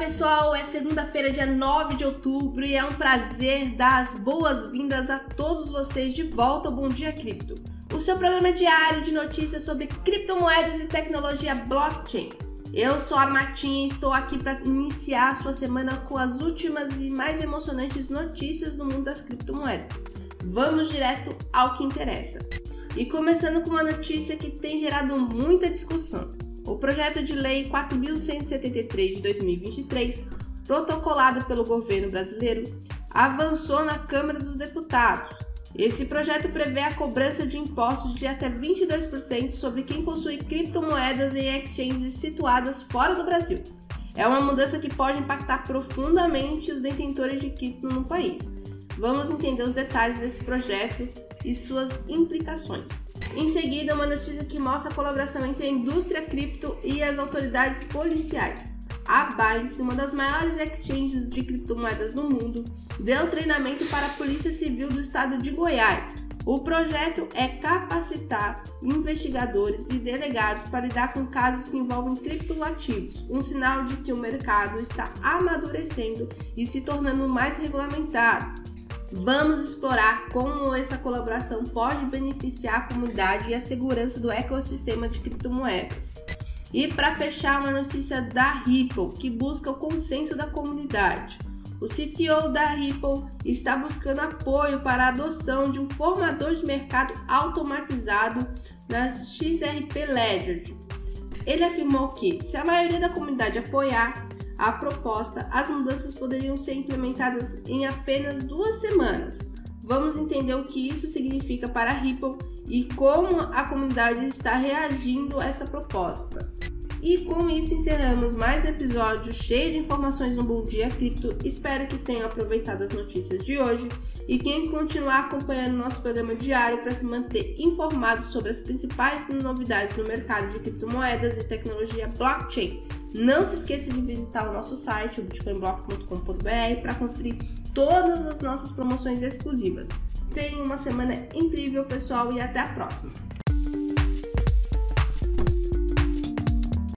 pessoal, é segunda-feira, dia 9 de outubro e é um prazer dar as boas-vindas a todos vocês de volta ao Bom Dia Cripto, o seu programa diário de notícias sobre criptomoedas e tecnologia blockchain. Eu sou a Martinha e estou aqui para iniciar a sua semana com as últimas e mais emocionantes notícias do mundo das criptomoedas. Vamos direto ao que interessa. E começando com uma notícia que tem gerado muita discussão. O projeto de lei 4173 de 2023, protocolado pelo governo brasileiro, avançou na Câmara dos Deputados. Esse projeto prevê a cobrança de impostos de até 22% sobre quem possui criptomoedas em exchanges situadas fora do Brasil. É uma mudança que pode impactar profundamente os detentores de cripto no país. Vamos entender os detalhes desse projeto e suas implicações. Em seguida, uma notícia que mostra a colaboração entre a indústria cripto e as autoridades policiais. A Binance, uma das maiores exchanges de criptomoedas do mundo, deu treinamento para a Polícia Civil do Estado de Goiás. O projeto é capacitar investigadores e delegados para lidar com casos que envolvem criptoativos, um sinal de que o mercado está amadurecendo e se tornando mais regulamentado. Vamos explorar como essa colaboração pode beneficiar a comunidade e a segurança do ecossistema de criptomoedas. E para fechar, uma notícia da Ripple, que busca o consenso da comunidade. O CTO da Ripple está buscando apoio para a adoção de um formador de mercado automatizado na XRP Ledger. Ele afirmou que, se a maioria da comunidade apoiar, a proposta, as mudanças poderiam ser implementadas em apenas duas semanas. Vamos entender o que isso significa para a Ripple e como a comunidade está reagindo a essa proposta. E com isso encerramos mais um episódio cheio de informações no Bom Dia Cripto. Espero que tenham aproveitado as notícias de hoje e quem continuar acompanhando nosso programa diário para se manter informado sobre as principais novidades no mercado de criptomoedas e tecnologia blockchain. Não se esqueça de visitar o nosso site, o bitcoinblock.com.br, para conferir todas as nossas promoções exclusivas. Tenha uma semana incrível, pessoal, e até a próxima!